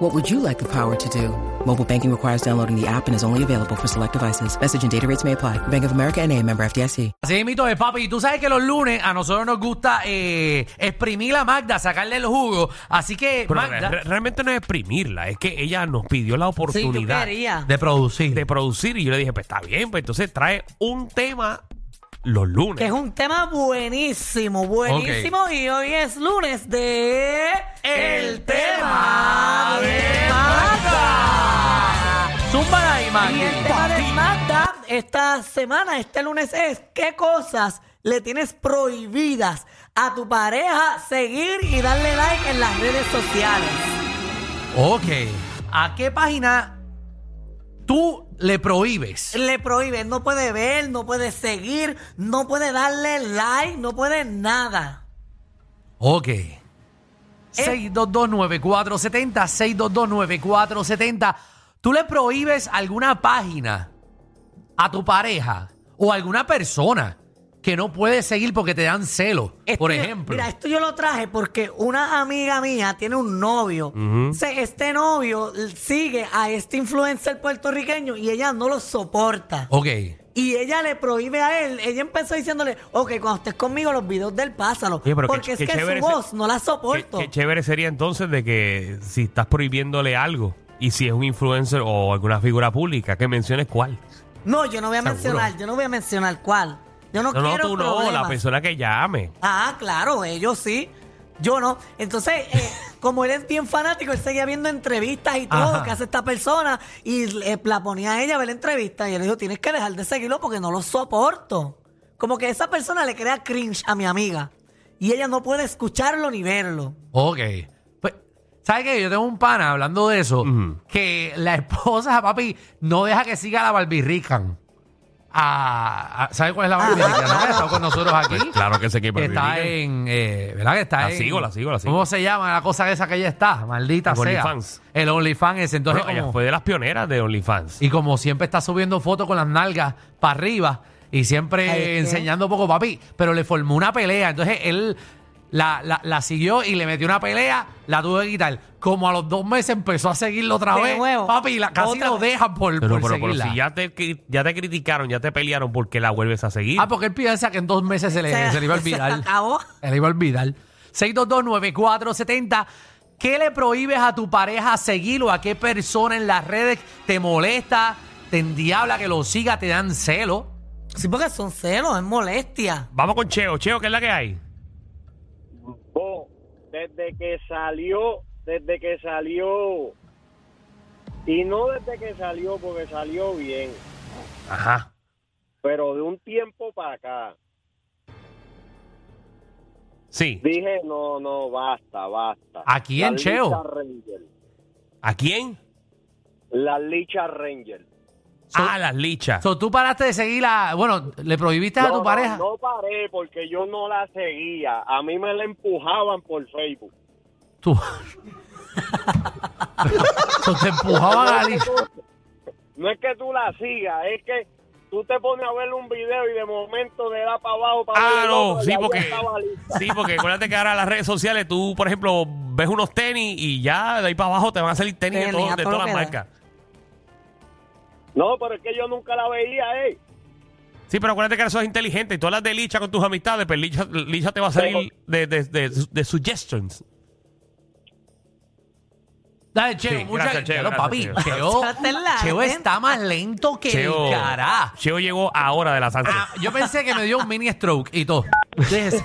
What would you like the power to do? Mobile banking requires downloading the app and is only available for select devices. Message and data rates may apply. Bank of America and a member FDIC. Así mito de papi. Y tú sabes que los lunes a nosotros nos gusta eh, exprimir a Magda, sacarle el jugo. Así que, Pero Magda, re- realmente no es exprimirla, es que ella nos pidió la oportunidad querías. de producir. de producir y yo le dije, pues está bien, pues entonces trae un tema los lunes. Que es un tema buenísimo, buenísimo. Y hoy es lunes de. El tema de Magda. Zumba ahí, Y Magdi. el tema de Magda esta semana, este lunes es: ¿qué cosas le tienes prohibidas a tu pareja seguir y darle like en las redes sociales? Ok. ¿A qué página tú le prohíbes? Le prohíbe, no puede ver, no puede seguir, no puede darle like, no puede nada. Ok. 6229470, 6229470. ¿Tú le prohíbes alguna página a tu pareja o a alguna persona que no puede seguir porque te dan celo? Esto por yo- ejemplo. Mira, esto yo lo traje porque una amiga mía tiene un novio. Se- Este novio sigue a este influencer puertorriqueño y ella no lo soporta. Ok. Y ella le prohíbe a él. Ella empezó diciéndole, ok, cuando estés conmigo, los videos del pásalo. Oye, pero qué- porque qué es que chévere su ese- voz no la Qué, soporto. qué chévere sería entonces de que si estás prohibiéndole algo y si es un influencer o alguna figura pública, que menciones cuál. No, yo no voy a Seguro. mencionar, yo no voy a mencionar cuál. Yo no, No, no, quiero tú no, la problemas. persona que llame. Ah, claro, ellos sí. Yo no. Entonces, eh, como él es bien fanático, él seguía viendo entrevistas y todo Ajá. que hace esta persona y eh, la ponía a ella a ver la entrevista y él dijo, tienes que dejar de seguirlo porque no lo soporto. Como que esa persona le crea cringe a mi amiga y ella no puede escucharlo ni verlo. Ok. Pues, ¿sabes qué? Yo tengo un pana hablando de eso, Ujú. que la esposa, papi, no deja que siga la Barbie Rican. Ah, ah, ¿Sabes cuál es la Rican? ¿no? Que ha estado con nosotros aquí. Pues claro que sé que que está en, eh, ¿verdad? Que está La en- sigo, la sigo, la sigo. ¿Cómo se llama la cosa esa que ella está? Maldita El sea. OnlyFans. El OnlyFans ese. Entonces, Bueno, ella como- fue de las pioneras de OnlyFans. y como siempre está subiendo fotos con las nalgas para arriba y siempre enseñando poco, papi, pero le formó una pelea. Entonces él la, la- la siguió y le metió una pelea, la tuvo que quitar. Como a los dos meses empezó a seguirlo otra De vez, nuevo. papi, la, casi Otra lo vez. dejan por, Pero, por pero, pero seguirla. si ya te, cri- ya te criticaron, ya te pelearon, ¿por qué la vuelves a seguir? Ah, porque él piensa que en dos meses se le, se le iba a olvidar. Se acabó. Se le iba a olvidar. 6229470. ¿Qué le prohíbes a tu pareja seguir o a qué persona en las redes te molesta, te endiabla que lo siga, te dan celo? Sí, porque son celos, es molestia. Vamos con Cheo. Cheo, ¿qué es la que hay? Desde que salió, desde que salió, y no desde que salió, porque salió bien, Ajá. pero de un tiempo para acá, Sí. dije, no, no, basta, basta. ¿A quién, Cheo? Licha. ¿A quién? La Licha Ranger. Ah, las lichas. So, tú paraste de seguirla, bueno, le prohibiste a No, tu pareja. No, no paré porque yo no la seguía. A mí me la empujaban por Facebook. Tú. So, te empujaban a la. No es que tú la sigas, es que tú te pones a ver un video y de momento le da para abajo para ver Ah, no, sí, porque, sí, porque acuérdate que ahora las redes sociales, tú, por ejemplo, ves unos tenis y ya de ahí para abajo te van a salir tenis de, Tenis, todo- de todo todas las marcas. No, pero es que yo nunca la veía, eh. Sí, pero acuérdate que eso es inteligente y todas las de licha con tus amistades, pues licha, licha te va a salir de, de, de, de suggestions. Dale, Cheo, Sí, muchas gracias, Cheo, gracias, papi. Cheo. Cheo, gente. está más lento que Cheo, el cará. Cheo llegó ahora de la Sánchez. Ah, yo pensé que me dio un mini stroke y todo. Déjese.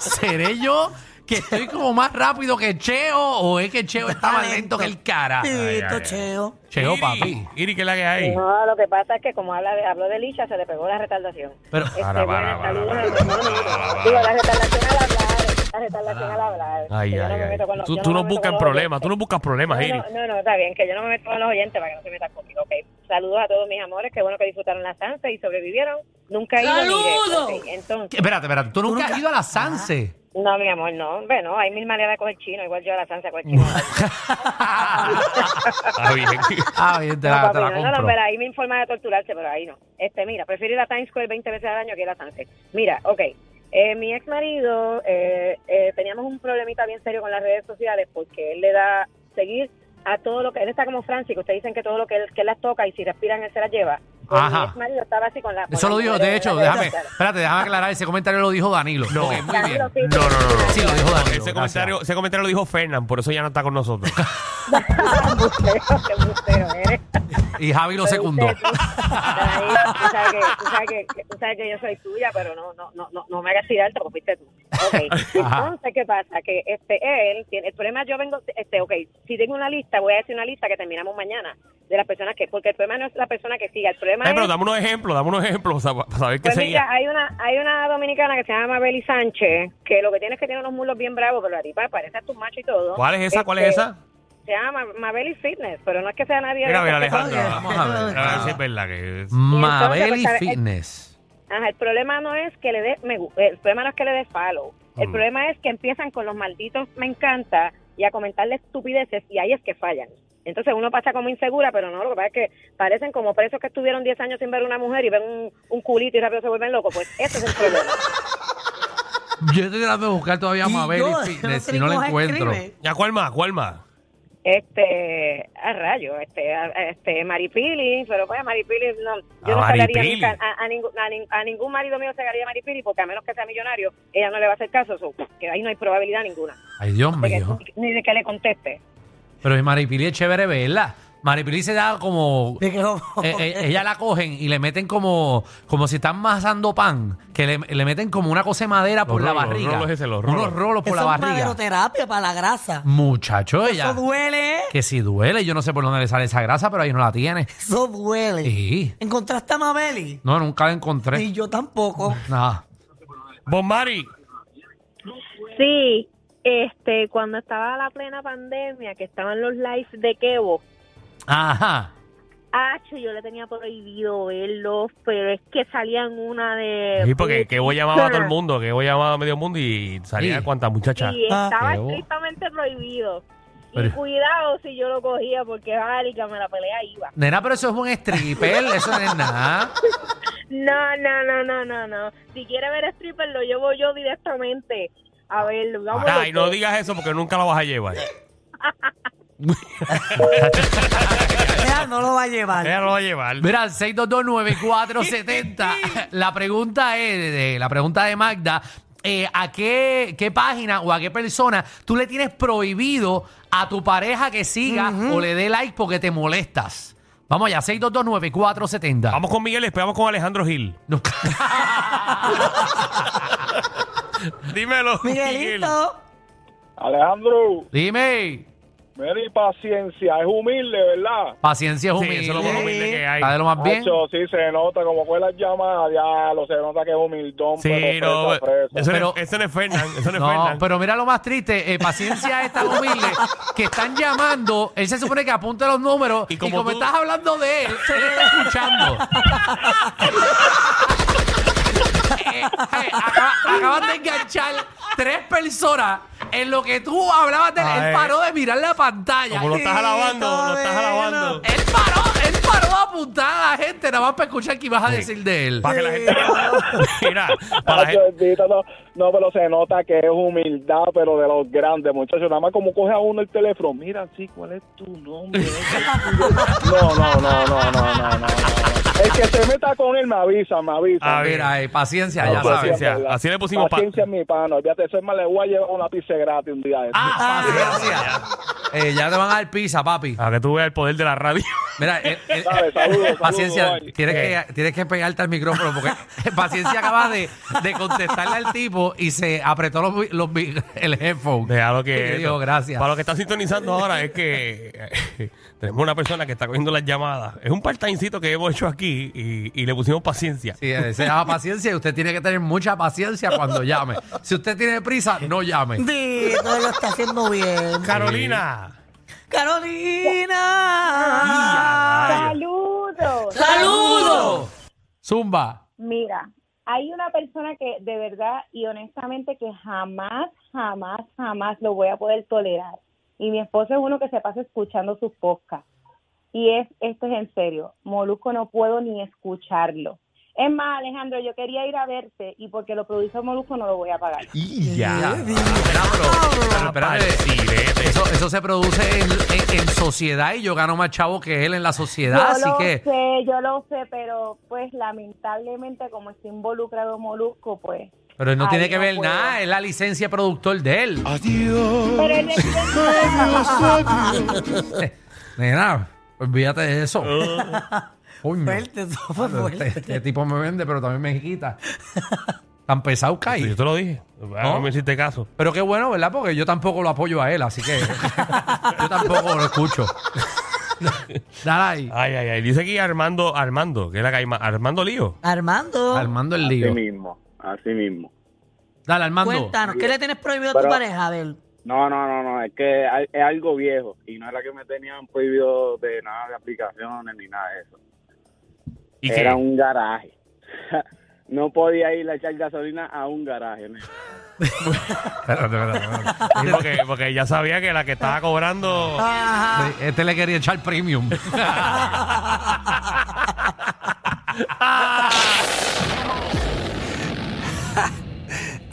¿Seré yo que estoy como más rápido que Cheo o es que Cheo está más lento que el cara? Ay. Cheo. Cheo, Iri, papi. Iri, ¿qué es la que hay? No, lo que pasa es que como habla de, habló de Licha, se le pegó la retardación. Pero, Este, Para, para, para, saludos, para, hermano. para, para, para. Digo, la retardación al hablar. tanta retardación al hablar. Ay, ay, ay. Tú, no buscas problemas, tú no buscas problemas, No, Iris. no, no, está bien, que yo no me meto con los oyentes para que no se metan conmigo, ok. Saludos a todos mis amores, qué bueno que disfrutaron la Sanse y sobrevivieron. Nunca he ido ¿Qué? Espérate, espérate. ¿Tú nunca, has ido a la Sanse? No, mi amor, no. Bueno, hay mil maneras de coger chino, igual yo a la Sanse coger chino. Ah, bien. Ah, bien, te No, la, papi, te la no, no, compro. no, pero ahí me informa de torturarse, pero ahí no. Este, mira, prefiero ir a Times Square 20 veces al año que ir a Sunset. Mira, ok. Eh, mi ex marido, eh, eh, teníamos un problemita bien serio con las redes sociales porque él le da seguir a todo lo que él está como Francis, que ustedes dicen que todo lo que él, que él las toca y si respiran él se las lleva. Ajá. Mi ex marido estaba así con la. con Eso lo las dijo, de hecho, redes déjame, espérate, déjame aclarar, ese comentario lo dijo Danilo. No. Ok, muy bien. Danilo, sí, No, no, no, no. Sí, lo dijo Danilo. Ese comentario, ese comentario lo dijo Fernán, por eso ya no está con nosotros. Embustero, qué embustero eres. Y Javi lo secundó. usted, tú, tú sabes que, tú sabes que, tú sabes que yo soy tuya, pero no, no, no, no, no me hagas tirarte porque fuiste tú. Okay. Entonces, ¿qué pasa? Que este él tiene, el problema yo vengo, este, ok, si tengo una lista, voy a decir una lista que terminamos mañana de las personas que, porque el problema no es la persona que siga, el problema Ay, es pero dame unos ejemplos, dame unos ejemplos para saber qué pues mira, hay una, hay una dominicana que se llama Mabeli Sánchez, que lo que tiene es que tiene unos mulos bien bravos, pero la tipa parece a tu macho y todo. ¿Cuál es esa? ¿Cuál es Este, esa? Se llama Mabeli Fitness, pero no es que sea nadie. Mira, mira, Alejandro. Vamos a ver. A ver si es verdad que es. Mabel pues, y ¿sabes? Fitness. Ajá, el problema no es que le dé el problema no es que le dé follow. El Mm. problema es que empiezan con los malditos me encanta y a comentarle estupideces y ahí es que fallan. Entonces uno pasa como insegura, pero no, lo que pasa es que parecen como presos que estuvieron 10 años sin ver una mujer y ven un, un culito y rápido se vuelven locos. Pues ese es el problema. Yo estoy tratando de buscar todavía a Y Mabel y Fitness y no la encuentro. escribe. ¿Ya cuál más? ¿Cuál más? Este, a rayo, este, a, este, Maripili, pero pues Maripili, no, yo no sacaría a, a, ningún, a, nin- a ningún marido mío sacaría Maripili porque a menos que sea millonario, ella no le va a hacer caso, so, que ahí no hay probabilidad ninguna Ay, Dios mío. ni de que le conteste. Pero Maripili es chévere verla. Maripili se da como... De que- eh, eh, ella la cogen y le meten como como si están masando pan, que le, le meten como una cosa de madera por la rolos, barriga. rolos ese, los Unos rolos. por Eso la es barriga. maderoterapia para la grasa. Muchacho, ella. Eso duele, ¿eh? Que si duele, yo no sé por dónde le sale esa grasa, pero ahí no la tiene. Eso duele. Sí. ¿Encontraste a Mabeli? No, nunca la encontré. Ni yo tampoco. Nada. Bon Mari. Sí, este, cuando estaba la plena pandemia, que estaban los lives de Kevo, Ajá. Hacho, yo le tenía prohibido verlos, pero es que salían una de... Sí, porque que voy llamaba a todo el mundo, que voy llamaba a medio mundo y salía Sí. cuántas muchachas. Y estaba Kevo. estrictamente prohibido. Pero- Y cuidado si yo lo cogía, porque Árica me la pelea iba. Nena, pero eso es un stripper, eso no es nada. No, no, no, no, no, no. Si quiere ver stripper, lo llevo yo directamente. A ver, vamos. Ay, no digas eso porque nunca lo vas a llevar. Ella no lo va a llevar. Ella lo va a llevar. Mira, 6229470. la pregunta es, de- de- la pregunta de Magda, eh, ¿a qué, qué página o a qué persona tú le tienes prohibido a tu pareja que siga o le dé like porque te molestas? Vamos allá, 6229470. Vamos con Miguel vamos con Alejandro Gil. No. Dímelo. Miguel. Miguelito. Alejandro, Dime. Mira y paciencia, es humilde, ¿verdad? Paciencia es Sí, humilde. eso es lo más humilde que hay. Está de lo más bien. Macho, sí, se nota, como fue las llamadas, ya lo se nota que es humildón, Sí, pero no, eso, Pero- no, es- eso no es Fernán, eso no es No, Fernán. pero mira lo más triste, eh, paciencia es tan humilde que están llamando, él se supone que apunte los números y Y como, tú- estás hablando de él, él está escuchando. Eh, eh, acaba- acaban de enganchar tres personas en lo que tú hablabas de él. Ay. Él paró de mirar la pantalla. Como lo estás alabando, lo estás alabando. Él paró, él paró de apuntar a la gente nada más para escuchar qué ibas a decir de él. Para que la gente. Mira, para la gente. bendito, no, no, pero se nota que es humildad, pero de los grandes, muchachos. Nada más como coge a uno el teléfono. Mira, sí, ¿cuál es tu nombre? no, no, no, no, no, no, no, no. El que se meta con él me avisa, me avisa. A ver. Mira, paciencia, ya sabes. paciencia. ¿verdad? Así le pusimos pa- Paciencia mi pana. Olvídate, eso es más, le voy a llevar una pizza gratis un día. de estos. Ah, paciencia. Eh, ya te van a dar pizza, papi. A que tú veas el poder de la radio. Mira, eh, eh, saludos, saludos, paciencia, bye. tienes que, tienes que pegarte al micrófono porque paciencia acaba de, de contestarle al tipo y se apretó los, los el headphone. Déjalo Y que. dijo, gracias. Para los que están sintonizando ahora, es que eh, tenemos una persona que está cogiendo las llamadas. Es un part-timecito que hemos hecho aquí. Y, y le pusimos paciencia. Sí, eh, se llama paciencia y usted tiene que tener mucha paciencia cuando llame. Si usted tiene prisa, no llame. Dito, lo está haciendo bien. Carolina. Carolina. ¡Saludos! ¡Saludos! Zumba. Mira, hay una persona que de verdad y honestamente que jamás, jamás, jamás lo voy a poder tolerar. Y mi esposo es uno que se pasa escuchando sus podcasts. Y es, esto es en serio, Molusco no puedo ni escucharlo. Es más, Alejandro, yo quería ir a verte y porque lo produjo Molusco no lo voy a pagar. Y Ya. Espera, pero- pero espérate, Parcilete. Eso, eso se produce en, en- en sociedad y yo gano más chavo que él en la sociedad, yo así lo que... sé, yo lo sé, pero pues lamentablemente como está involucrado Molusco, pues... Pero él no Ay, tiene que no ver puedo. nada, es la licencia productor de él. Pero él le Nena, olvídate de eso. Coño. Fuerte, eso fue Este, fuerte. este tipo me vende, pero también me quita. Tan pesado cae. Yo te lo dije. No me hiciste caso. Pero qué bueno, ¿verdad? Porque yo tampoco lo apoyo a él, así que yo tampoco lo escucho. Dale ahí. Ay, ay, ay. Dice aquí Armando, Armando, que es la que hay más. Armando Lío. Armando, Armando el Así lío. mismo, así mismo. Dale, Armando. cuéntanos, ¿qué le tienes prohibido a tu Pero- pareja? A ver. No, no, no, no, es que es algo viejo y no era que me tenían prohibido de nada de aplicaciones ni nada de eso. ¿Y era qué? un garaje. no podía ir a echar gasolina a un garaje. ¿no? Espérate, espérate, espérate. Sí, porque, porque ya sabía que la que estaba cobrando. Este le quería echar premium.